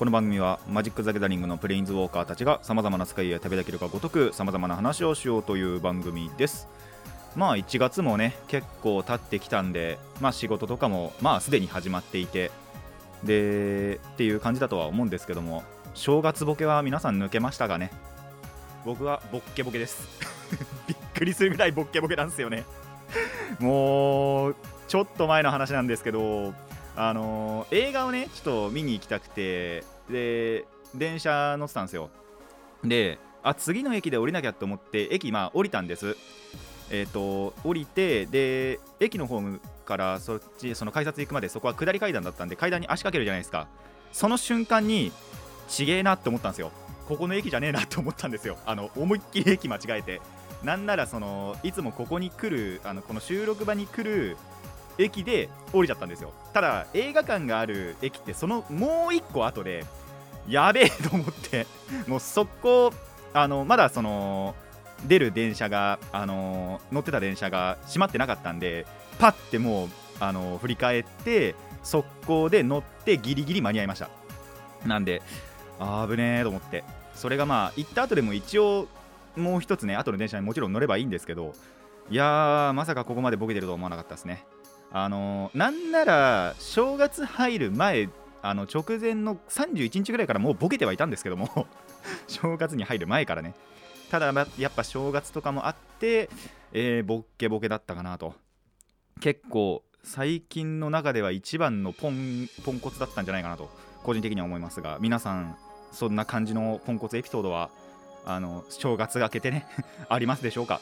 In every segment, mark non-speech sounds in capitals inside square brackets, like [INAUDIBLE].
この番組はマジック・ザ・ギャザリングのプレインズウォーカーたちがさまざまな使いや旅できるかごとくさまざまな話をしようという番組です。まあ1月もね結構経ってきたんでまあ仕事とかもまあすでに始まっていてでっていう感じだとは思うんですけども正月ボケは皆さん抜けましたがね？僕はボッケボケです。[LAUGHS] びっくりするぐらいボッケボケなんですよね。もうちょっと前の話なんですけどあのー映画をねちょっと見に行きたくてで電車乗ってたんですよ。であ次の駅で降りなきゃと思って駅まあ降りたんです。えっ、と降りてで駅のホームからそっちその改札行くまでそこは下り階段だったんで階段に足かけるじゃないですか。その瞬間にちげえなって思ったんですよ。ここの駅じゃねえなって思ったんですよ。あの思いっきり駅間違えて。なんならそのいつもここに来るあのこの収録場に来る駅で降りちゃったんですよ。ただ映画館がある駅ってそのもう一個後でやべえと思ってもう速攻あのまだその出る電車があの乗ってた電車が閉まってなかったんでパッてもうあの振り返って速攻で乗ってギリギリ間に合いました。なんであー危ねえと思って。それがまあ行った後でも一応もう一つね後の電車にもちろん乗ればいいんですけどいやーまさかここまでボケてると思わなかったですね。あのーなんなら正月入る前あの直前の31日ぐらいからもうボケてはいたんですけども [LAUGHS] 正月に入る前からね。ただやっぱ正月とかもあって、えーボケボケだったかなと。結構最近の中では一番のポンポンコツだったんじゃないかなと個人的には思いますが皆さんそんな感じのポンコツエピソードはあの正月が明けてね [LAUGHS] ありますでしょうか？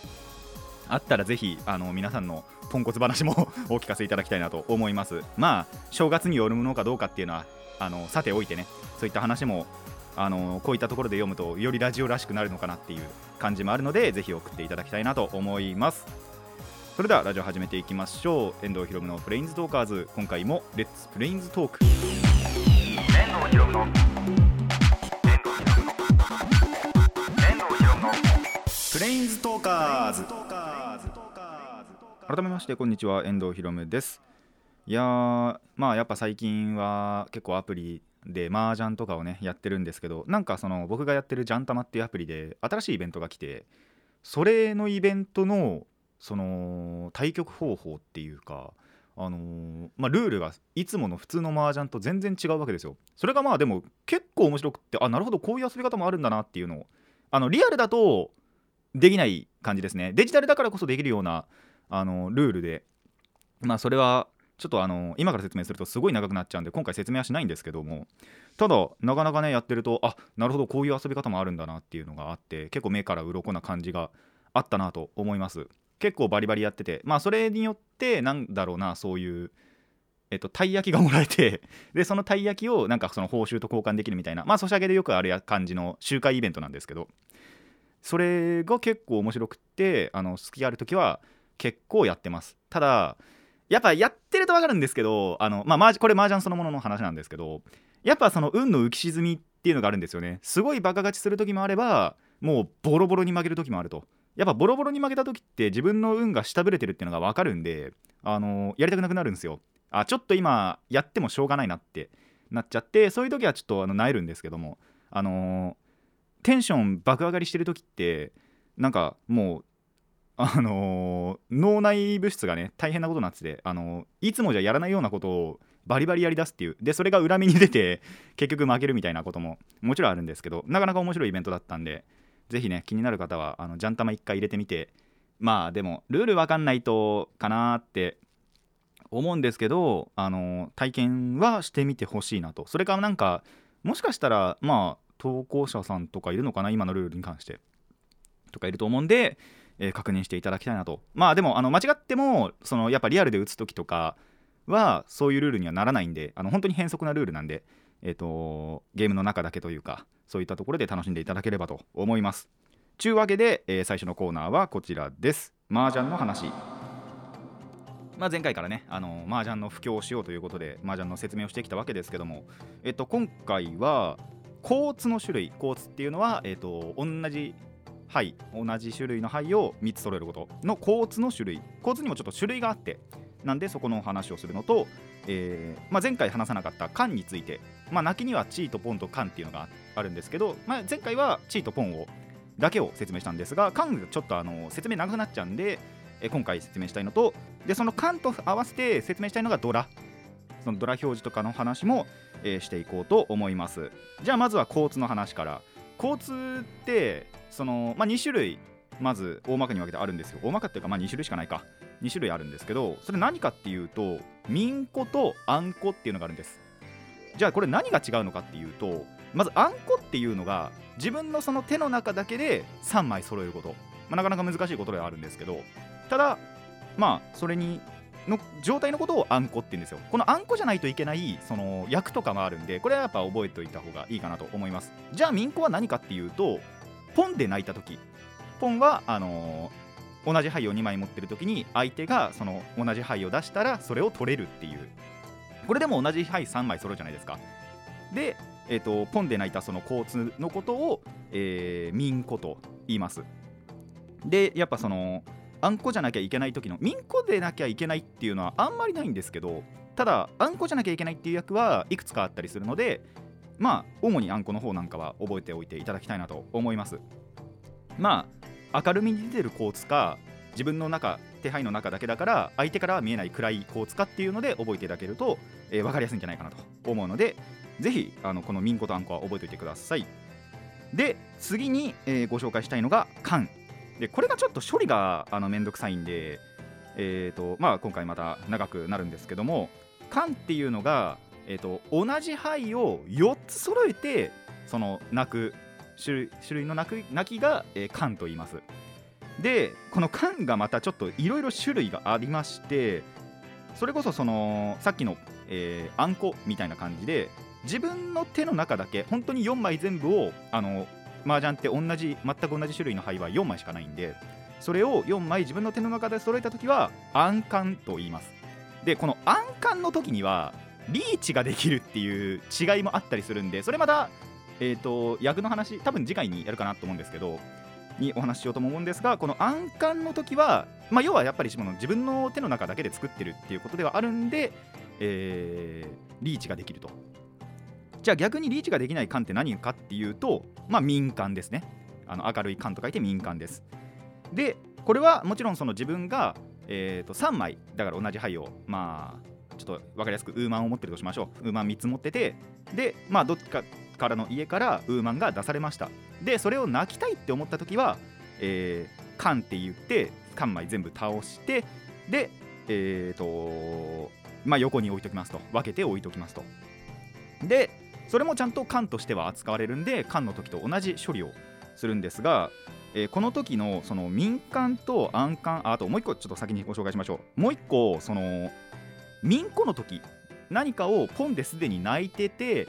あったらぜひあの皆さんのポンコツ話も [LAUGHS] お聞かせいただきたいなと思います。まあ正月によるものかどうかっていうのはあのさておいてねそういった話もあのこういったところで読むとよりラジオらしくなるのかなっていう感じもあるのでぜひ送っていただきたいなと思います。それではラジオ始めていきましょう。遠藤ひろむのプレインズトーカーズ。今回もレッツプレインズトーク遠藤ひろむの。プレインズトーカーズ改めましてこんにちは。遠藤ひろむです。いやーまあやっぱ最近は結構アプリで麻雀とかをねやってるんですけどなんかその僕がやってるジャンタマっていうアプリで新しいイベントが来てそれのイベントのその対局方法っていうかあのーまあ、ルールがいつもの普通の麻雀と全然違うわけですよ。それがまあでも結構面白くってあなるほどこういう遊び方もあるんだなっていうのをあのリアルだとできない感じですね。デジタルだからこそできるようなあのルールで。まあそれはちょっとあの今から説明するとすごい長くなっちゃうんで今回説明はしないんですけども。ただなかなかねやってるとあなるほどこういう遊び方もあるんだなっていうのがあって結構目から鱗な感じがあったなと思います。結構バリバリやってて。まあそれによってなんだろうなそういうえっと、たい焼きがもらえて [LAUGHS] でそのたい焼きをなんかその報酬と交換できるみたいなまあソシャゲでよくある感じの周回イベントなんですけど。それが結構面白くってあの好きある時は結構やってます。ただやっぱやってると分かるんですけどあの、まあ、マージこれ麻雀そのものの話なんですけどやっぱその運の浮き沈みっていうのがあるんですよね。すごいバカ勝ちする時もあればもうボロボロに負ける時もあると。やっぱボロボロに負けた時って自分の運が下振れてるっていうのが分かるんであのやりたくなくなるんですよ。あちょっと今やってもしょうがないなってなっちゃってそういう時はちょっとあの萎えるんですけども。あのテンション爆上がりしてる時ってなんかもうあのー脳内物質がね大変なことになってて、あのーいつもじゃやらないようなことをバリバリやりだすっていう。でそれが裏目に出て [LAUGHS] 結局負けるみたいなことももちろんあるんですけどなかなか面白いイベントだったんでぜひね気になる方はあのジャンタマ1回入れてみてまあでもルールわかんないとかなって思うんですけど、あの体験はしてみてほしいなと。それからなんかもしかしたらまあ投稿者さんとかいるのかな今のルールに関して。とかいると思うんで、えー確認していただきたいなと。まあでもあの間違ってもそのやっぱリアルで打つ時とかはそういうルールにはならないんであの本当に変則なルールなんで、えー、とゲームの中だけというかそういったところで楽しんでいただければと思います。ちゅうわけで、えー最初のコーナーはこちらです。麻雀の話。まあ、前回からね、あの麻雀の布教をしようということで麻雀の説明をしてきたわけですけども、えっと、今回はコーツの種類コーツっていうのは、えっと、同じ牌同じ種類の牌を3つ揃えることのコーツの種類。コーツにもちょっと種類があってなんでそこのお話をするのと、えーまあ、前回話さなかった缶について、まあ、泣きにはチーとポンと缶っていうのがあるんですけど、まあ、前回はチーとポンをだけを説明したんですが缶がちょっとあの説明長くなっちゃうんで、えー今回説明したいのとでその缶と合わせて説明したいのがドラ。そのドラ表示とかの話も、えーしていこうと思います。じゃあまずは交通の話から。交通ってその、まあ、2種類まず大まかに分けてあるんですよ大まかっていうかまあ2種類しかないか。2種類あるんですけどそれ何かっていうと民子とあんこっていうのがあるんです。じゃあこれ何が違うのかっていうとまずあんこっていうのが自分のその手の中だけで3枚揃えること、まあ、なかなか難しいことではあるんですけどただまあそれにの状態のことをあんこって言うんですよ。このあんこじゃないといけないその役とかもあるんでこれはやっぱ覚えておいた方がいいかなと思います。じゃあ民子は何かっていうとポンで泣いた時。ポンはあのー同じ牌を2枚持ってる時に相手がその同じ牌を出したらそれを取れるっていう。これでも同じ牌3枚揃うじゃないですか。で、えー、とポンで泣いたその交通のことを、えー、民子と言います。でやっぱそのあんこじゃなきゃいけない時の民子でなきゃいけないっていうのはあんまりないんですけどただあんこじゃなきゃいけないっていう役はいくつかあったりするのでまあ主にあんこの方なんかは覚えておいていただきたいなと思います。まあ明るみに出てるコーツか自分の中手配の中だけだから相手からは見えない暗いコーツかっていうので覚えていただけると、えー分かりやすいんじゃないかなと思うのでぜひあのこのミンコとあんこは覚えておいてください。で次に、えーご紹介したいのが缶。でこれがちょっと処理があのめんどくさいんでえーとまあ、今回また長くなるんですけども缶っていうのが、えー、と同じ牌を4つ揃えてその泣く種類種類の泣く泣きが、えー、缶と言います。でこの缶がまたちょっといろいろ種類がありましてそれこそそのさっきの、えーあんこみたいな感じで自分の手の中だけ本当に4枚全部をあの麻雀って同じ全く同じ種類の牌は4枚しかないんでそれを4枚自分の手の中で揃えた時は暗冠と言います。でこの暗冠の時にはリーチができるっていう違いもあったりするんでそれまたえっ、と役の話多分次回にやるかなと思うんですけどにお話ししようとも思うんですがこの暗冠の時は、まあ、要はやっぱりの自分の手の中だけで作ってるっていうことではあるんで、えーリーチができると。じゃあ逆にリーチができない冠って何かっていうとまあ民間ですね。あの明るい冠と書いて民間です。でこれはもちろんその自分が、えー、と3枚だから同じ牌をまあちょっと分かりやすくウーマンを持ってるとしましょう。ウーマン3つ持っててでまあどっかからの家からウーマンが出されました。でそれを泣きたいって思った時は、えー、缶って言って缶枚全部倒してでえー、とまあ横に置いときますと。分けて置いときますと。でそれもちゃんと缶としては扱われるんで缶の時と同じ処理をするんですが、えーこの時のその民間と暗間ああともう一個ちょっと先にご紹介しましょう。もう一個その民子の時何かをポンですでに泣いてて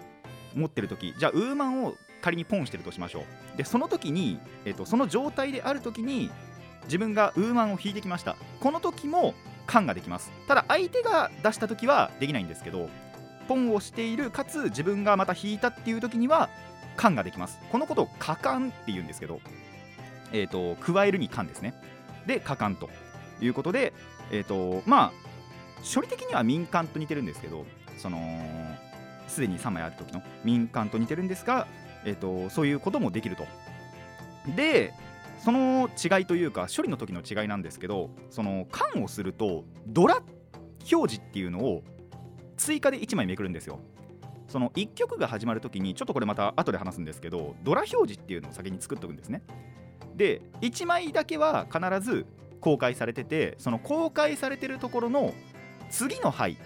持ってる時じゃあウーマンを仮にポンしてるとしましょう。でその時に、えー、とその状態である時に自分がウーマンを引いてきました。この時も缶ができます。ただ相手が出した時はできないんですけどポンをしているかつ自分がまた引いたっていう時には缶ができます。このことを果敢って言うんですけどえー、と加えるに缶ですね。で果敢ということでえっ、とまあ処理的には民間と似てるんですけどそのすでに3枚ある時の民間と似てるんですが、えー、とそういうこともできると。でその違いというか処理の時の違いなんですけどその缶をするとドラ表示っていうのを追加で1枚めくるんですよ。その1曲が始まる時にちょっとこれまた後で話すんですけどドラ表示っていうのを先に作っておくんですね。で1枚だけは必ず公開されててその公開されてるところの次の牌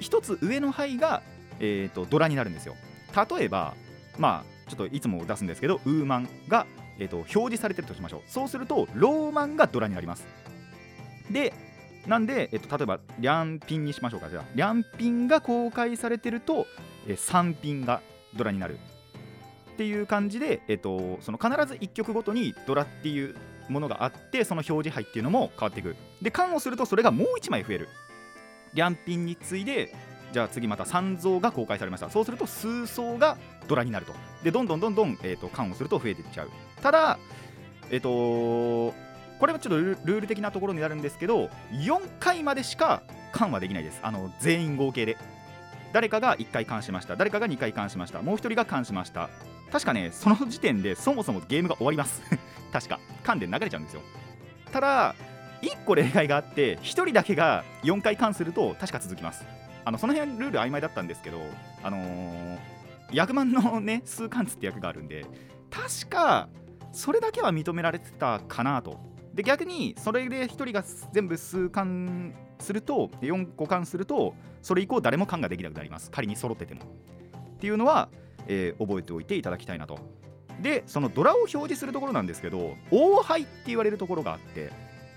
1つ上の牌が、えー、とドラになるんですよ。例えばまあちょっといつも出すんですけどウーマンが、えー、と表示されてるとしましょう。そうするとローマンがドラになります。でなんで、えっと、例えば、リャンピンにしましょうか。じゃあ、リャンピンが公開されてると、えー、3ピンがドラになる。っていう感じで、えっと、その必ず1曲ごとにドラっていうものがあってその表示牌っていうのも変わっていく。で缶をするとそれがもう1枚増える。リャンピンに次いでじゃあ次また三蔵が公開されました。そうすると数層がドラになると。でどんどんどんどん、えー、と缶をすると増えていっちゃう。ただえっ、とこれはちょっとルール的なところになるんですけど4回までしか缶はできないです。あの全員合計で。誰かが1回缶しました。誰かが2回缶しました。もう1人が缶しました。確かねその時点でそもそもゲームが終わります。[LAUGHS] 確か。缶で流れちゃうんですよ。ただ1個例外があって1人だけが4回缶すると確か続きます。あのその辺ルール曖昧だったんですけどあのー、役満のね数貫つって役があるんで確かそれだけは認められてたかなと。で逆にそれで1人が全部数貫すると4個貫するとそれ以降誰も缶ができなくなります。仮に揃ってても。っていうのは、えー覚えておいていただきたいなと。でそのドラを表示するところなんですけど大杯って言われるところがあって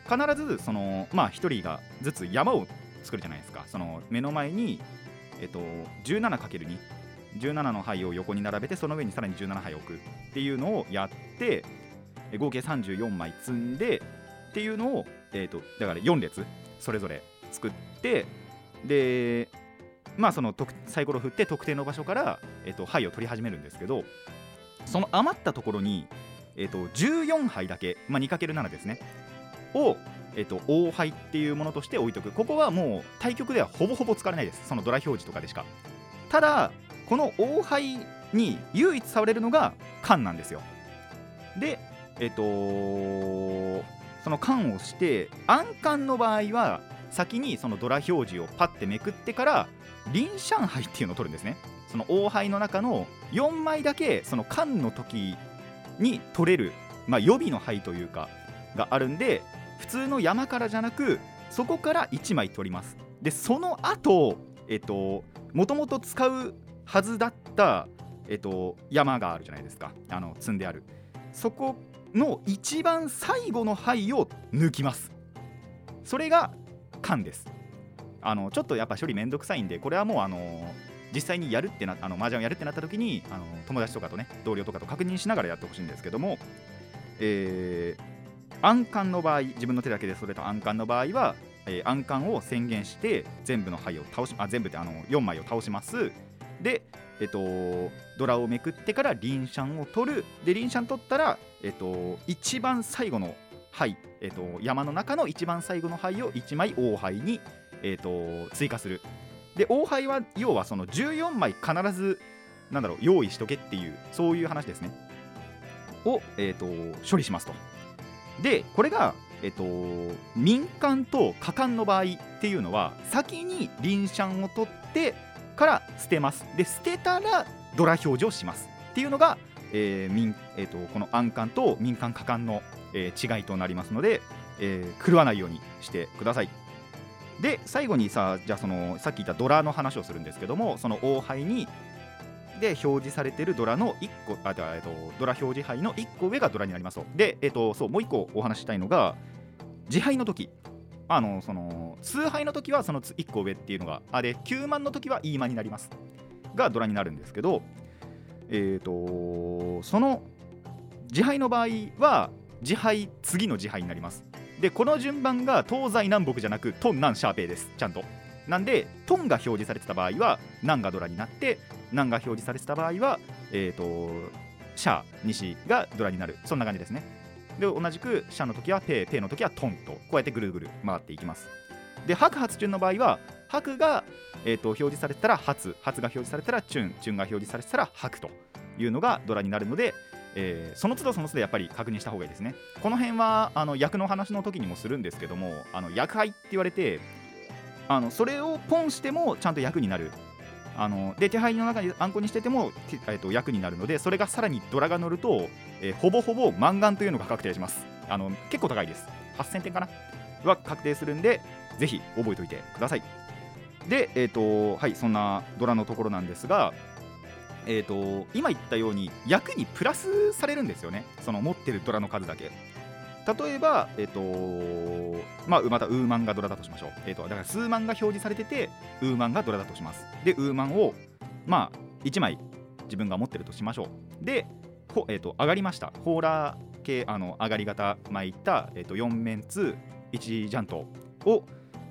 必ずそのまあ1人がずつ山を作るじゃないですか。その目の前にえっと 17×2 17の牌を横に並べてその上にさらに17牌を置くっていうのをやって合計34枚積んでっていうのを、えー、とだから4列それぞれ作ってでまあそのサイコロ振って特定の場所から、えー、と牌を取り始めるんですけどその余ったところに、えー、と14牌だけ、まあ、2×7 ですねを、えー、と大牌っていうものとして置いとく。ここはもう対局ではほぼほぼ使われないです。そのドラ表示とかでしか。ただこの大牌に唯一触れるのが缶なんですよ。でえっ、とその缶をして暗缶の場合は先にそのドラ表示をパッてめくってから臨上杯っていうのを取るんですね。その大杯の中の4枚だけその缶の時に取れる、まあ、予備の牌というかがあるんで普通の山からじゃなくそこから1枚取ります。でその後えっともともと使うはずだったえっと山があるじゃないですか。あの積んである。そこの一番最後の牌を抜きます。それが缶です。あのちょっとやっぱ処理めんどくさいんでこれはもうあの実際にやるってなあの麻雀をやるってなった時にあの友達とかとね同僚とかと確認しながらやってほしいんですけどもえー暗缶の場合自分の手だけでそれと暗缶の場合は、えー暗缶を宣言して全部の牌を倒しあ全部ってあの4枚を倒します。でえっとドラをめくってからリンシャンを取る。でリンシャン取ったらえっと一番最後の牌、えっと、山の中の一番最後の牌を1枚大牌に、えっと、追加する。で大牌は要はその14枚必ずなんだろう用意しとけっていうそういう話ですね。を、えっと、処理しますと。でこれが、えっと、民間と果敢の場合っていうのは先に臨シャンを取ってから捨てます。で捨てたらドラ表示をします。っていうのが、えー民えっとこの暗間と民間果敢の、えー違いとなりますので、えー狂わないようにしてください。で最後にさじゃあそのさっき言ったドラの話をするんですけどもその王牌にで表示されてるドラの1個あ、えっと、ドラ表示牌の1個上がドラになりますと。で、えっと、そうもう1個お話したいのが自敗の時。あのその数杯の時はその1個上っていうのがあで9万の時は E マになります。がドラになるんですけどえっ、とその自敗の場合は自敗次の自敗になります。でこの順番が東西南北じゃなくトン南シャーペイです。ちゃんと。なんでトンが表示されてた場合は南がドラになって南が表示されてた場合はえっ、とシャー西がドラになる。そんな感じですね。で同じくシャの時はペーペーの時はトンとこうやってぐるぐる回っていきます。で白発チュンの場合は白が、えー、と表示されたら発発が表示されたらチュンチュンが表示されたら白というのがドラになるので、えーその都度その都度やっぱり確認した方がいいですね。この辺はあの役の話の時にもするんですけどもあの役配って言われてあのそれをポンしてもちゃんと役になる。あので手配の中にあんこにしてても、えー、と役になるのでそれがさらにドラが乗ると、えーほぼほぼマンガンというのが確定します。あの結構高いです。8000点かな？は確定するんでぜひ覚えておいてください。でえっ、とはいそんなドラのところなんですがえー、と今言ったように役にプラスされるんですよね。その持ってるドラの数だけ。例えば、えっとまあ、またウーマンがドラだとしましょう、えっとだから数万が表示されててウーマンがドラだとします。でウーマンをまあ1枚自分が持ってるとしましょう。で、ほえー、と上がりました。ホーラー系あの上がり型巻いた、えー、と4面2 1ジャントを、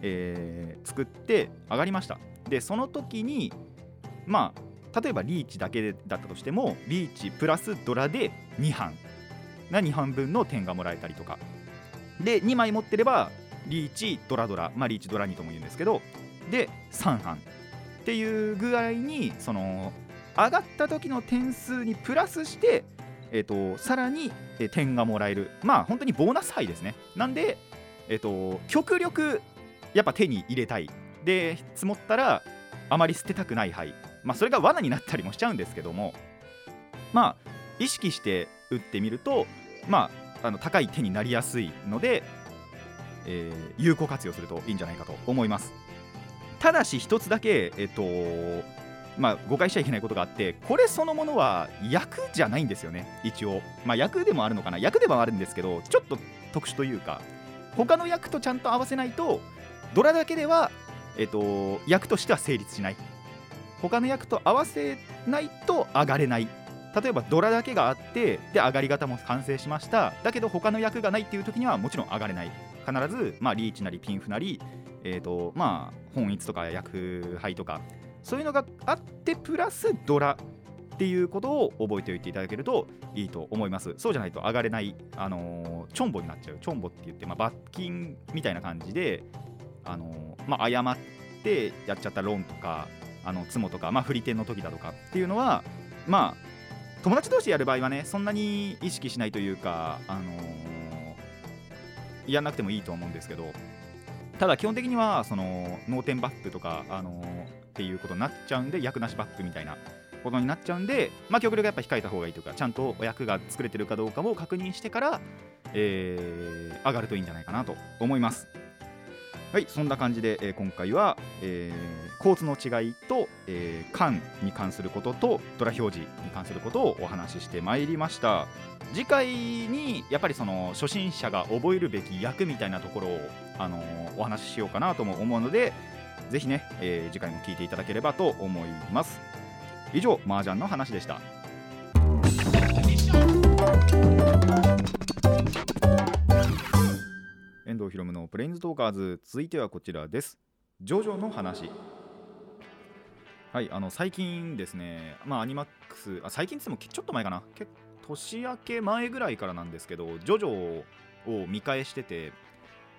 えー作って上がりました。でその時にまあ例えばリーチだけだったとしてもリーチプラスドラで2班。が2班分の点がもらえたりとか。で2枚持ってればリーチドラドラ。まあリーチドラ2とも言うんですけど。で3班。っていう具合にその上がった時の点数にプラスして、えー、とさらに点がもらえる。まあ本当にボーナス杯ですね。なんで、えー、と極力やっぱ手に入れたい。で積もったらあまり捨てたくない牌まあそれが罠になったりもしちゃうんですけども。まあ意識して打ってみるとまああの高い手になりやすいので、えー有効活用するといいんじゃないかと思います。ただし一つだけえっ、とまあ誤解しちゃいけないことがあってこれそのものは役じゃないんですよね。一応。まあ役でもあるのかな。役でもあるんですけどちょっと特殊というか他の役とちゃんと合わせないとドラだけではえっ、と役としては成立しない。他の役と合わせないと上がれない。例えばドラだけがあってで上がり方も完成しました。だけど他の役がないっていう時にはもちろん上がれない。必ず、まあ、リーチなりピンフなり、えーとまあ、本一とか役杯とかそういうのがあってプラスドラっていうことを覚えておいていただけるといいと思います。そうじゃないと上がれない、あのーチョンボになっちゃう。チョンボって言って、まあ、罰金みたいな感じで、あのまあ、誤ってやっちゃったロンとかあのツモとか、まあ、振り点の時だとかっていうのはまあ友達同士でやる場合はねそんなに意識しないというか、あのーやんなくてもいいと思うんですけどただ基本的にはその脳天バックとか、あのーっていうことになっちゃうんで役なしバックみたいなことになっちゃうんで、まあ、極力やっぱ控えた方がいいというかちゃんとお役が作れてるかどうかを確認してから、えー上がるといいんじゃないかなと思います。はい、そんな感じで、えー今回は、えー構図の違いと、えー、缶に関することとドラ表示に関することをお話ししてまいりました。次回にやっぱりその初心者が覚えるべき役みたいなところを、あのーお話ししようかなとも思うのでぜひね、えー次回も聞いていただければと思います。以上麻雀の話でした。藤ひろむのプレインズトーカーズ。続いてはこちらです。ジョジョの話。はいあの最近ですねまあアニマックスあ最近っつってもちょっと前かな。年明け前ぐらいからなんですけどジョジョを見返してて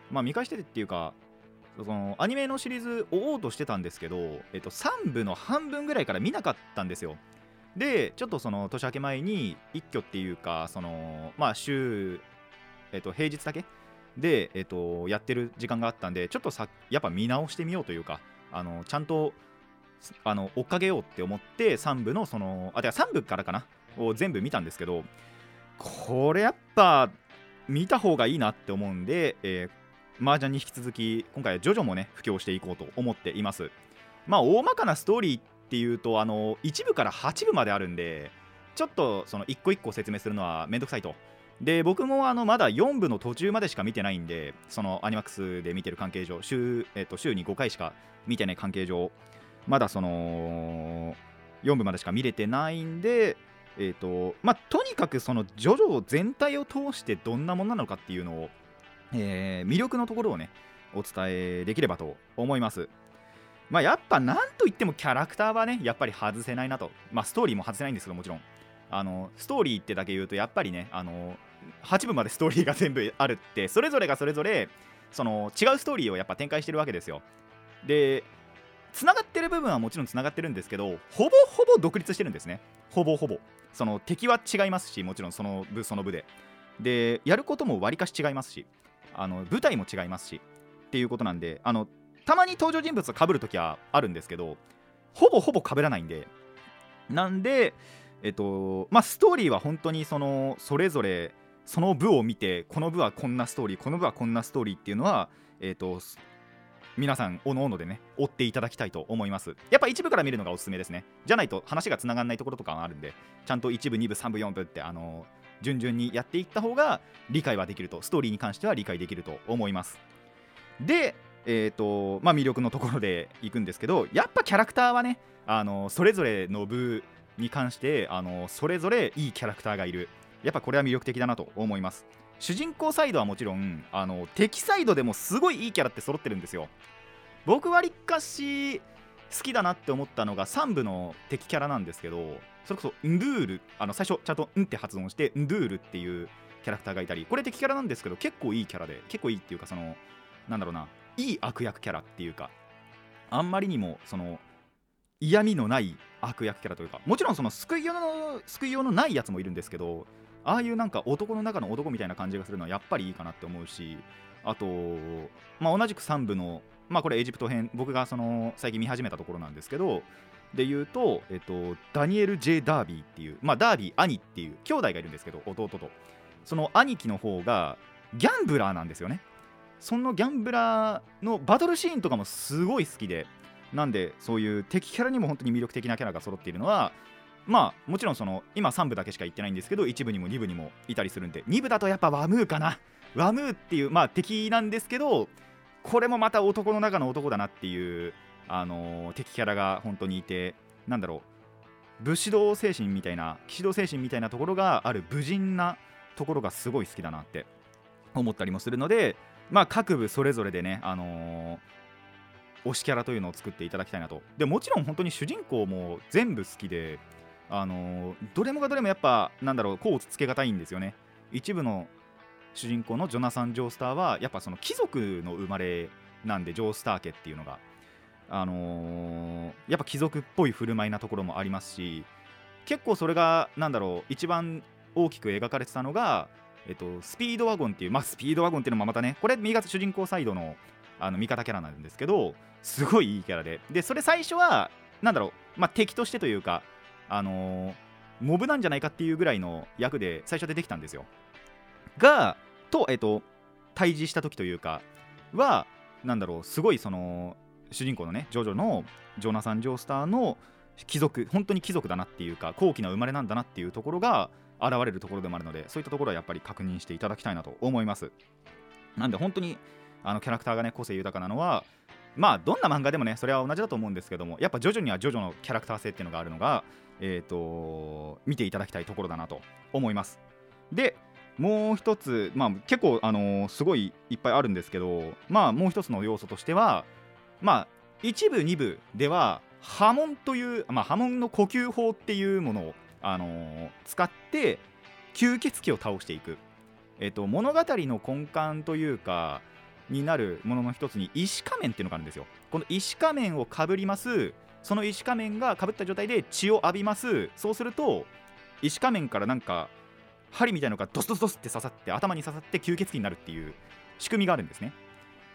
まあ見返しててっていうかそのアニメのシリーズ追おうとしてたんですけど、えっと、3部の半分ぐらいから見なかったんですよ。でちょっとその年明け前に一挙っていうかそのまあ週、えっと、平日だけで、えっと、やってる時間があったんでちょっとさやっぱ見直してみようというかあのちゃんとあの追っかけようって思って3部のそのあてか3部からかなを全部見たんですけどこれやっぱ見た方がいいなって思うんで、えー、麻雀に引き続き今回はジョジョもね布教していこうと思っています。まあ大まかなストーリーっていうとあの1部から8部まであるんでちょっとその1個1個説明するのはめんどくさいと。で僕もあのまだ4部の途中までしか見てないんでそのアニマックスで見てる関係上週,、えっと週に5回しか見てない関係上まだその4部までしか見れてないんでえーとまあ、とにかくそのジョジョ全体を通してどんなものなのかっていうのを、えー魅力のところをねお伝えできればと思います。まあ、やっぱなんといってもキャラクターはねやっぱり外せないなと、まあ、ストーリーも外せないんですけどもちろんあのストーリーってだけ言うとやっぱりねあの8部までストーリーが全部あるってそれぞれがそれぞれその違うストーリーをやっぱ展開してるわけですよ。でつながってる部分はもちろんつながってるんですけどほぼほぼ独立してるんですね。ほぼほぼ。その敵は違いますしもちろんその部その部で。でやることもわりかし違いますしあの舞台も違いますしっていうことなんであのたまに登場人物が被るときはあるんですけどほぼほぼ被らないんで。なんでえっとまあストーリーは本当にそのそれぞれその部を見てこの部はこんなストーリーこの部はこんなストーリーっていうのはえっと皆さんおのおのでね追っていただきたいと思います。やっぱ一部から見るのがおすすめですね。じゃないと話がつながらないところとかあるんでちゃんと1部2部3部4部ってあの順々にやっていった方が理解はできるとストーリーに関しては理解できると思います。でえーとまあ、魅力のところでいくんですけどやっぱキャラクターはねあのそれぞれの部に関してあのそれぞれいいキャラクターがいる。やっぱこれは魅力的だなと思います。主人公サイドはもちろんあの敵サイドでもすごいいいキャラって揃ってるんですよ。僕はりっかし好きだなって思ったのが3部の敵キャラなんですけどそれこそンドゥールあの最初ちゃんと「ん」って発音してンドゥールっていうキャラクターがいたりこれ敵キャラなんですけど結構いいキャラで結構いいっていうかそのなんだろうないい悪役キャラっていうかあんまりにもその嫌味のない悪役キャラというかもちろんその救いようの救いようのないやつもいるんですけどああいうなんか男の中の男みたいな感じがするのはやっぱりいいかなって思うしあと、まあ、同じく3部のまあこれエジプト編僕がその最近見始めたところなんですけどで言うと、えっと、ダニエル・ J・ ダービーっていう、まあ、ダービー兄っていう兄弟がいるんですけど弟と。その兄貴の方がギャンブラーなんですよね。そのギャンブラーのバトルシーンとかもすごい好きでなんでそういう敵キャラにも本当に魅力的なキャラが揃っているのはまあもちろんその今3部だけしか言ってないんですけど1部にも2部にもいたりするんで2部だとやっぱワムーかな。ワムーっていうまあ敵なんですけどこれもまた男の中の男だなっていう、あのー敵キャラが本当にいてなんだろう武士道精神みたいな騎士道精神みたいなところがある武人なところがすごい好きだなって思ったりもするのでまあ各部それぞれでね、あのー推しキャラというのを作っていただきたいなと。でもちろん本当に主人公も全部好きであのどれもがどれもやっぱなんだろうこうつつけがたいんですよね。一部の主人公のジョナサン・ジョースターはやっぱその貴族の生まれなんでジョースター家っていうのが。あのーやっぱ貴族っぽい振る舞いなところもありますし結構それがなんだろう一番大きく描かれてたのが、えっと、スピードワゴンっていうまあスピードワゴンっていうのもまたねこれ右方主人公サイドのあの味方キャラなんですけどすごいいいキャラで。でそれ最初はなんだろう、まあ、敵としてというかあのモブなんじゃないかっていうぐらいの役で最初出てきたんですよ。がとえっと対峙した時というかはなんだろうすごいその主人公のねジョジョのジョナサン・ジョースターの貴族本当に貴族だなっていうか高貴な生まれなんだなっていうところが現れるところでもあるのでそういったところはやっぱり確認していただきたいなと思います。なんで本当にあのキャラクターがね個性豊かなのはまあどんな漫画でもねそれは同じだと思うんですけどもやっぱジョジョにはジョジョのキャラクター性っていうのがあるのがえっ、と見ていただきたいところだなと思います。でもう一つ、まあ、結構、あのーすごいいっぱいあるんですけど、まあ、もう一つの要素としては、まあ、一部、二部では波紋という、まあ、波紋の呼吸法っていうものを、あのー使って吸血鬼を倒していく、えっと物語の根幹というかになるものの一つに石仮面っていうのがあるんですよ。この石仮面をかぶります。その石仮面がかぶった状態で血を浴びます。そうすると石仮面からなんか針みたいなのがドスドスドスって刺さって頭に刺さって吸血鬼になるっていう仕組みがあるんですね。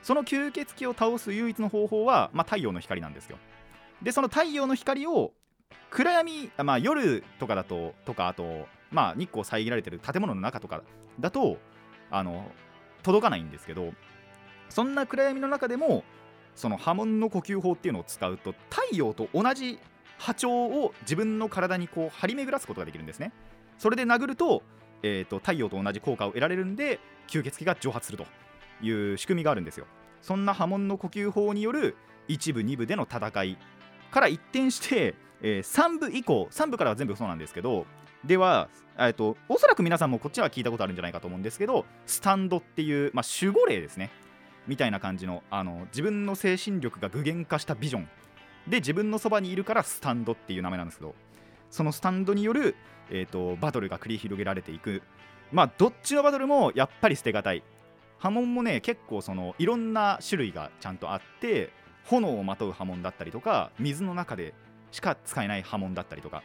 その吸血鬼を倒す唯一の方法は、まあ、太陽の光なんですよ。でその太陽の光を暗闇、まあ、夜とかだととかあと、まあ、日光遮られてる建物の中とかだとあの届かないんですけどそんな暗闇の中でもその波紋の呼吸法っていうのを使うと太陽と同じ波長を自分の体にこう張り巡らすことができるんですね。それで殴ると,、えー、と太陽と同じ効果を得られるんで吸血鬼が蒸発するという仕組みがあるんですよ。そんな波紋の呼吸法による1部2部での戦いから一転して、え3部以降3部からは全部そうなんですけどでは、えー、とおそらく皆さんもこっちは聞いたことあるんじゃないかと思うんですけどスタンドっていう、まあ、守護霊ですね。みたいな感じのあの自分の精神力が具現化したビジョン。で自分のそばにいるからスタンドっていう名前なんですけど。そのスタンドによる、えー、とバトルが繰り広げられていく。まあどっちのバトルもやっぱり捨てがたい。波紋もね結構そのいろんな種類がちゃんとあって炎をまとう波紋だったりとか水の中でしか使えない波紋だったりとか。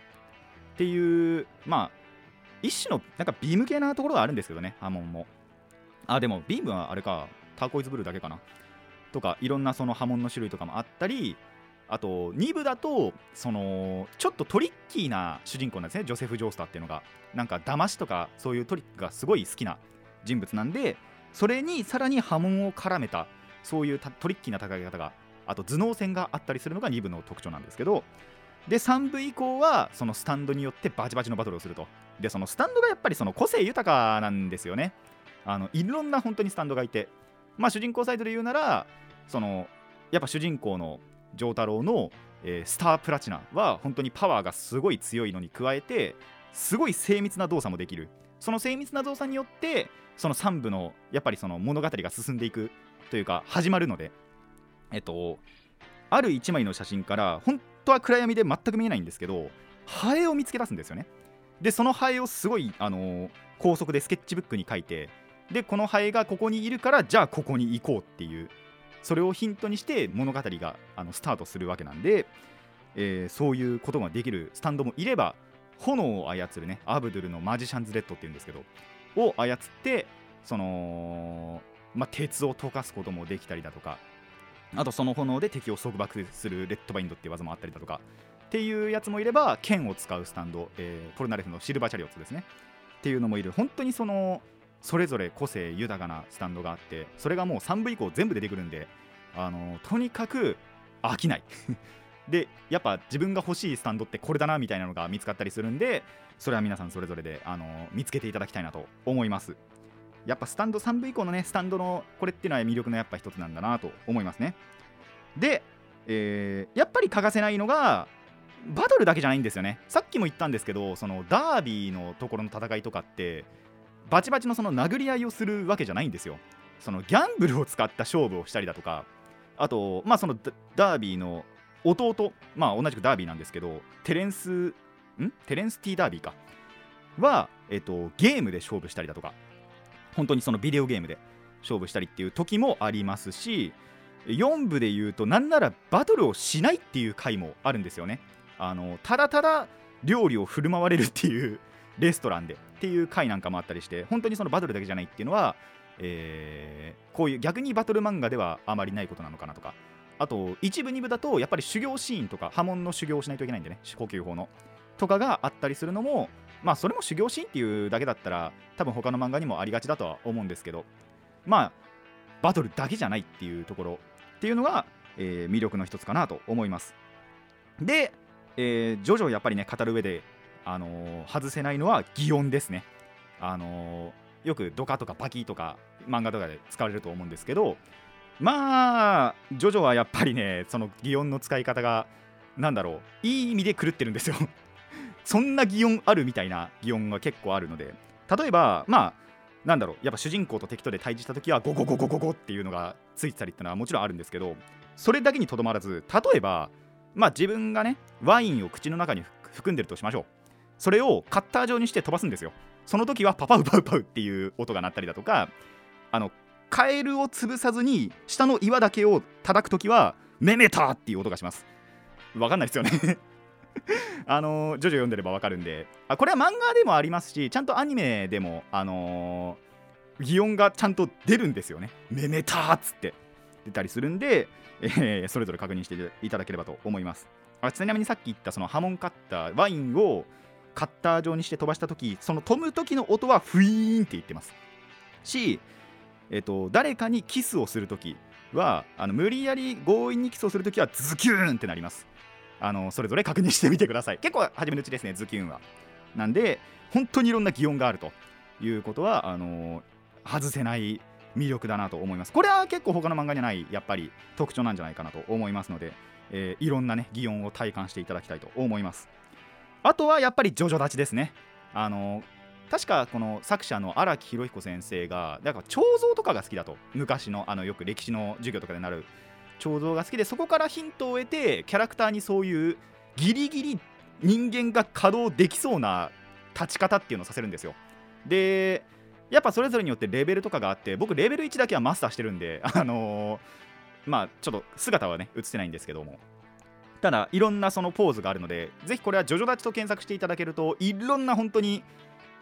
っていうまあ一種のなんかビーム系なところがあるんですけどね波紋も。あでもビームはあれか。ターコイズブルーだけかな。とかいろんなその波紋の種類とかもあったりあと2部だとそのちょっとトリッキーな主人公なんですね。ジョセフ・ジョースターっていうのが。なんか騙しとかそういうトリックがすごい好きな人物なんでそれにさらに波紋を絡めたそういうトリッキーな戦い方があと頭脳戦があったりするのが2部の特徴なんですけどで3部以降はそのスタンドによってバチバチのバトルをすると。でそのスタンドがやっぱりその個性豊かなんですよね。あのいろんな本当にスタンドがいてまあ主人公サイドで言うならそのやっぱ主人公の丈太郎のえースタープラチナは本当にパワーがすごい強いのに加えてすごい精密な動作もできる。その精密な動作によってその3部のやっぱりその物語が進んでいくというか始まるので。えっとある1枚の写真から本当は暗闇で全く見えないんですけどハエを見つけ出すんですよね。でそのハエをすごいあのー高速でスケッチブックに書いてでこのハエがここにいるからじゃあここに行こうっていうそれをヒントにして物語があのスタートするわけなんで、えーそういうことができるスタンドもいれば炎を操るねアブドゥルのマジシャンズレッドっていうんですけどを操ってその、まあ、鉄を溶かすこともできたりだとかあとその炎で敵を束縛するレッドバインドっていう技もあったりだとかっていうやつもいれば剣を使うスタンド、えーポルナレフのシルバーチャリオッツですね。っていうのもいる。本当にそのそれぞれ個性豊かなスタンドがあってそれがもう3部以降全部出てくるんであのとにかく飽きない。[LAUGHS] でやっぱ自分が欲しいスタンドってこれだなみたいなのが見つかったりするんでそれは皆さんそれぞれであの見つけていただきたいなと思います。やっぱスタンド3部以降のねスタンドのこれっていうのは魅力のやっぱ一つなんだなと思いますね。で、えーやっぱり欠かせないのがバトルだけじゃないんですよね。さっきも言ったんですけどそのダービーのところの戦いとかってバチバチのその殴り合いをするわけじゃないんですよ。そのギャンブルを使った勝負をしたりだとかあとまあそのダービーの弟まあ同じくダービーなんですけどテレンスん？テレンス T ダービーか。は、えっと、ゲームで勝負したりだとか。本当にそのビデオゲームで勝負したりっていう時もありますし4部で言うとなんならバトルをしないっていう回もあるんですよね。あのただただ料理を振る舞われるっていうレストランで。っていう回なんかもあったりして本当にそのバトルだけじゃないっていうのは、えーこういう逆にバトル漫画ではあまりないことなのかなとかあと一部二部だとやっぱり修行シーンとか波紋の修行をしないといけないんでね呼吸法のとかがあったりするのもまあそれも修行シーンっていうだけだったら多分他の漫画にもありがちだとは思うんですけどまあバトルだけじゃないっていうところっていうのが、えー魅力の一つかなと思います。で、えー、ジョジョやっぱりね語る上で、あのー外せないのは擬音ですね。あのーよくドカとかバキとか漫画とかで使われると思うんですけどまあジョジョはやっぱりねその擬音の使い方がなんだろういい意味で狂ってるんですよ。[LAUGHS] そんな擬音あるみたいな擬音が結構あるので例えばまあなんだろうやっぱ主人公と敵とで対峙した時はゴゴゴゴゴゴっていうのがついてたりってのはもちろんあるんですけどそれだけにとどまらず例えばまあ自分がねワインを口の中に含んでるとしましょう。それをカッター状にして飛ばすんですよ。その時はパパウパウパウっていう音が鳴ったりだとかあのカエルを潰さずに下の岩だけを叩く時はメメターっていう音がします。わかんないですよね。[LAUGHS] あのージョジョ読んでればわかるんで。あこれは漫画でもありますしちゃんとアニメでもあのー擬音がちゃんと出るんですよね。メメターっつって。出たりするんで、えーそれぞれ確認していただければと思います。あちなみにさっき言ったそのハモンカッターワインをカッター状にして飛ばした時その飛ぶ時の音はフイーンって言ってます。し、えっと誰かにキスをする時はあの無理やり強引にキスをする時はズキューンってなります。あのそれぞれ確認してみてください。結構初めのうちですねズキューンは。なんで本当にいろんな擬音があるということはあの外せない魅力だなと思います。これは結構他の漫画にはないやっぱり特徴なんじゃないかなと思いますので、えーいろんなね擬音を体感していただきたいと思います。あとはやっぱりジョジョ立ちですね。あの確かこの作者の荒木博彦先生がだから彫像とかが好きだと。昔のあのよく歴史の授業とかでなる彫像が好きでそこからヒントを得てキャラクターにそういうギリギリ人間が稼働できそうな立ち方っていうのをさせるんですよ。でやっぱそれぞれによってレベルとかがあって僕レベル1だけはマスターしてるんであのーまあちょっと姿はね映ってないんですけども。ただいろんなそのポーズがあるのでぜひこれはジョジョ立ちと検索していただけるといろんな本当に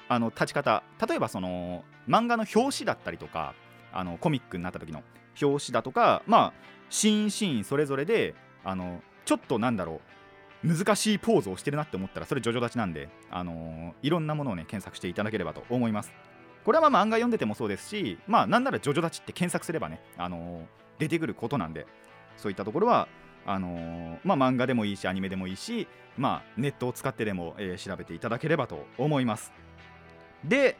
あの立ち方例えばその漫画の表紙だったりとかあのコミックになった時の表紙だとかまあシーンシーンそれぞれであのちょっとなんだろう難しいポーズをしてるなって思ったらそれジョジョ立ちなんで、あのいろんなものをね検索していただければと思います。これはまあ漫画読んでてもそうですしまあなんならジョジョ立ちって検索すればね、あの出てくることなんでそういったところはあのーまあ、漫画でもいいしアニメでもいいし、まあ、ネットを使ってでも、えー調べていただければと思います。で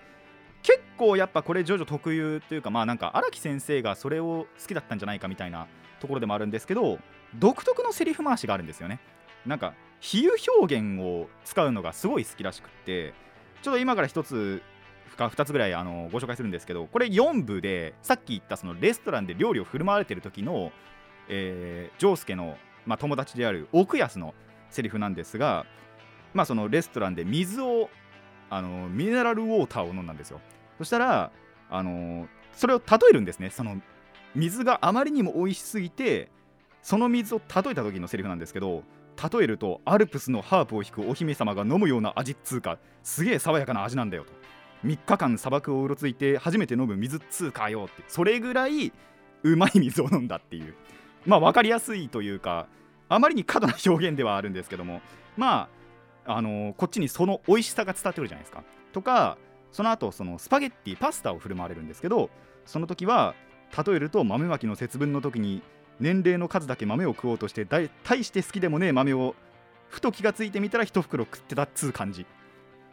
結構やっぱこれジョジョ特有というかまあなんか荒木先生がそれを好きだったんじゃないかみたいなところでもあるんですけど独特のセリフ回しがあるんですよね。なんか比喩表現を使うのがすごい好きらしくってちょっと今から1つか2つぐらいあのご紹介するんですけどこれ4部でさっき言ったそのレストランで料理を振る舞われてる時の、えー、ジョースケの、まあ、友達である奥安のセリフなんですが、まあ、そのレストランで水をあのミネラルウォーターを飲んだんですよ。そしたらあのそれを例えるんですね。その水があまりにも美味しすぎてその水を例えた時のセリフなんですけど例えるとアルプスのハープを弾くお姫様が飲むような味っつうかすげえ爽やかな味なんだよと。3日間砂漠をうろついて初めて飲む水っつうかよって。それぐらいうまい水を飲んだっていう。[LAUGHS] まあ分かりやすいというかあまりに過度な表現ではあるんですけどもまああのー、こっちにその美味しさが伝わってくるじゃないですか。とかその後そのスパゲッティパスタを振る舞われるんですけどその時は例えると豆まきの節分の時に年齢の数だけ豆を食おうとして大して好きでもねえ豆をふと気がついてみたら一袋食ってたっつう感じ。っ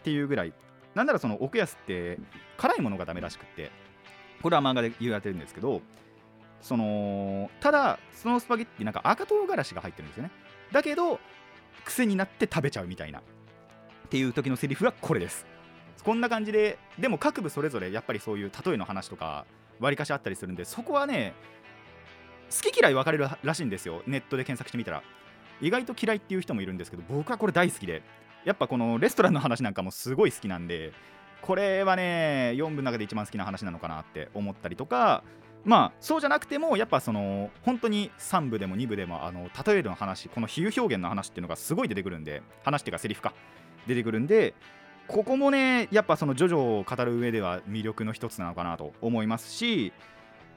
ていうぐらい。なんならその奥安って辛いものがダメらしくってこれは漫画で言われてるんですけどそのただそのスパゲッティなんか赤唐辛子が入ってるんですよね。だけど癖になって食べちゃうみたいな。っていう時のセリフはこれです。こんな感じででも各部それぞれやっぱりそういう例えの話とかわりかしあったりするんでそこはね好き嫌い分かれるらしいんですよ。ネットで検索してみたら。意外と嫌いっていう人もいるんですけど僕はこれ大好きで。やっぱこのレストランの話なんかもすごい好きなんでこれはね4部の中で一番好きな話なのかなって思ったりとかまあそうじゃなくてもやっぱその本当に3部でも2部でもあの例えるの話この比喩表現の話っていうのがすごい出てくるんで話っていうかセリフか。出てくるんでここもねやっぱそのジョジョを語る上では魅力の一つなのかなと思いますし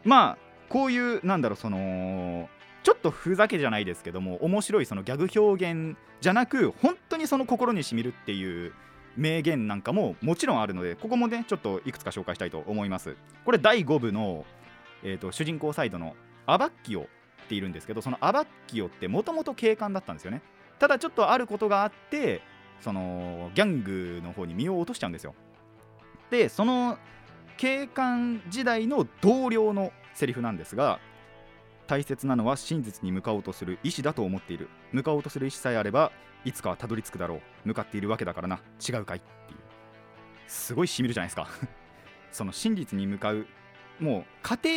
まあこういうなんだろうそのちょっとふざけじゃないですけども面白いそのギャグ表現じゃなく本当にその心にしみるっていう名言なんかももちろんあるのでここもねちょっといくつか紹介したいと思います。これ第5部の、えーと、主人公サイドのアバッキオっているんですけどそのアバッキオってもともと警官だったんですよね。ただちょっとあることがあってそのギャングの方に身を落としちゃうんですよ。でその警官時代の同僚のセリフなんですが大切なのは真実に向かおうとする意志だと思っている。向かおうとする意志さえあればいつかはたどり着くだろう。向かっているわけだからな。違うかいっていう。すごいしみるじゃないですか。[LAUGHS] その真実に向かうもう過程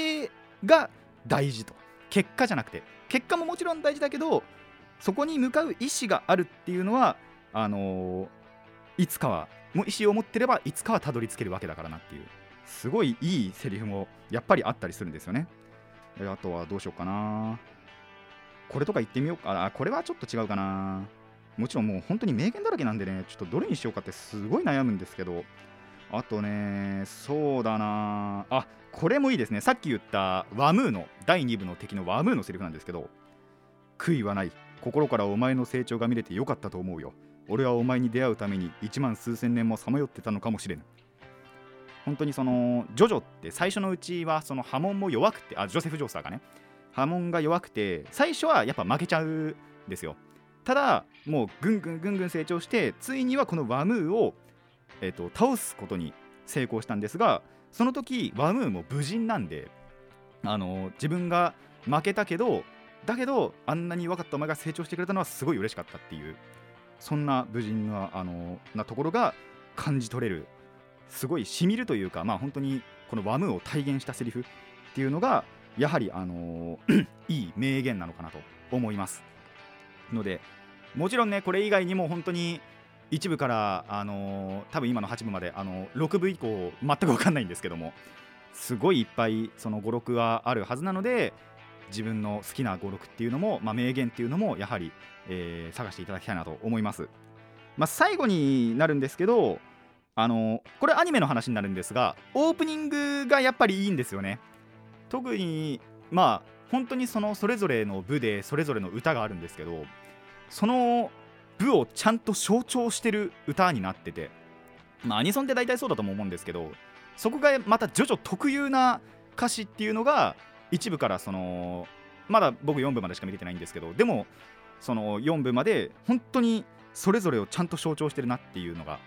が大事と。結果じゃなくて。結果ももちろん大事だけどそこに向かう意志があるっていうのはあのー、いつかはもう意思を持ってればいつかはたどり着けるわけだからなっていう。すごいいいセリフもやっぱりあったりするんですよね。あとはどうしようかな。これとか言ってみようか。あこれはちょっと違うかな。もちろんもう本当に名言だらけなんでねちょっとどれにしようかってすごい悩むんですけど。あとねそうだな。あこれもいいですね。さっき言ったワムーの第2部の敵のワムーのセリフなんですけど悔いはない。心からお前の成長が見れてよかったと思うよ。俺はお前に出会うために1万数千年もさまよってたのかもしれぬ本当にそのジョジョって最初のうちはその波紋も弱くてあジョセフ・ジョースターがね。波紋が弱くて最初はやっぱ負けちゃうんですよ。ただもうぐんぐんぐんぐん成長してついにはこのワムーを、えーと、倒すことに成功したんですがその時ワムーも無人なんであの自分が負けたけどだけどあんなに分かったお前が成長してくれたのはすごい嬉しかったっていうそんな無人なあのなところが感じ取れるすごいしみるというかまあ本当にこのワムーを体現したセリフっていうのがやはりあのー、[CLEARS THROAT] いい名言なのかなと思います。のでもちろんねこれ以外にも本当に1部からあの、多分今の8部まであの6部以降全く分かんないんですけどもすごいいっぱいその56はあるはずなので自分の好きな56っていうのも、まあ、名言っていうのもやはり、えー、探していただきたいなと思います。まあ、最後になるんですけどあのこれアニメの話になるんですがオープニングがやっぱりいいんですよね特にまあ本当にそのそれぞれの部でそれぞれの歌があるんですけどその部をちゃんと象徴してる歌になってて。まあアニソンって大体そうだと思うんですけどそこがまたジョジョ特有な歌詞っていうのが一部からそのまだ僕4部までしか見れてないんですけどでもその4部まで本当にそれぞれをちゃんと象徴してるなっていうのが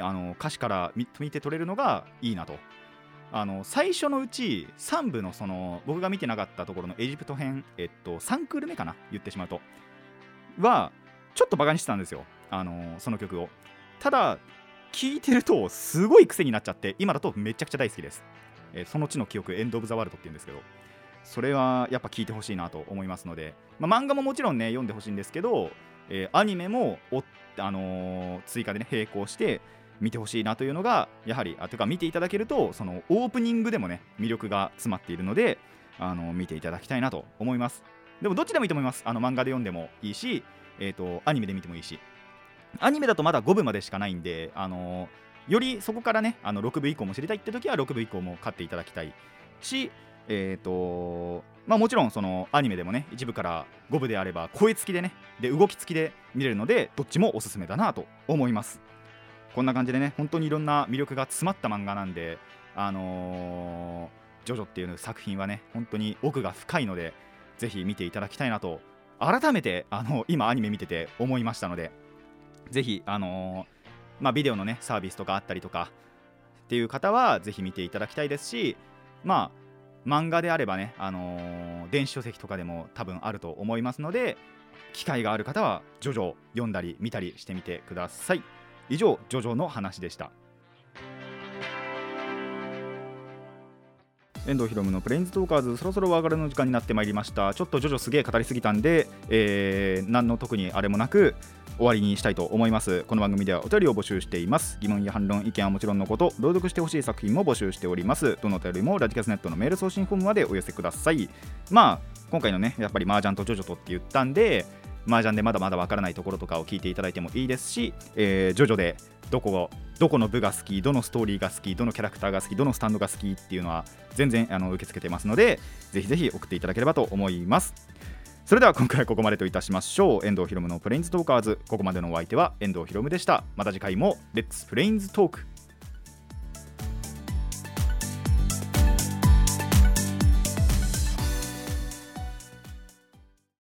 あの歌詞から見見て取れるのがいいなと。あの最初のうち3部のその僕が見てなかったところのエジプト編、えっと、3クール目かな？言ってしまうと。はちょっとバカにしてたんですよ。あのその曲を。ただ聴いてるとすごい癖になっちゃって今だとめちゃくちゃ大好きです、えーその地の記憶エンド・オブ・ザ・ワールドって言うんですけど。それはやっぱ聞いてほしいなと思いますので、まあ、漫画ももちろんね読んでほしいんですけど、えーアニメもお、あのー追加でね並行して見てほしいなというのがやはりあというか見ていただけるとそのオープニングでもね魅力が詰まっているのであの見ていただきたいなと思います。でもどっちでもいいと思います。あの漫画で読んでもいいし、えー、とアニメで見てもいいし。アニメだとまだ5部までしかないんであのよりそこからねあの6部以降も知りたいって時は6部以降も買っていただきたいしえっ、とまあもちろんそのアニメでもね1部から5部であれば声付きでねで動き付きで見れるのでどっちもおすすめだなと思います。こんな感じでね本当にいろんな魅力が詰まった漫画なんであのージョジョっていう作品はね本当に奥が深いのでぜひ見ていただきたいなと改めてあの今アニメ見てて思いましたのでぜひあのまあビデオのねサービスとかあったりとかっていう方はぜひ見ていただきたいですしまあ漫画であればね、あの電子書籍とかでも多分あると思いますので機会がある方はジョジョ読んだり見たりしてみてください。以上ジョジョの話でした。遠藤ひろむのプレインズトーカーズそろそろお別れの時間になってまいりました。ちょっとジョジョすげえ語りすぎたんで、えー、何の特にあれもなく終わりにしたいと思います。この番組ではお便りを募集しています。疑問や反論意見はもちろんのこと朗読してほしい作品も募集しております。どのお便りもラジキャスネットのメール送信フォームまでお寄せください。まあ今回のねやっぱり麻雀とジョジョとって言ったんで麻雀でまだまだわからないところとかを聞いていただいてもいいですし、えージョジョでどこどこの部が好きどのストーリーが好きどのキャラクターが好きどのスタンドが好きっていうのは全然あの受け付けてますのでぜひぜひ送っていただければと思います。それでは今回はここまでといたしましょう。遠藤ひろむのプレインズトーカーズ。ここまでのお相手は遠藤ひろむでした。また次回もレッツプレインズトーク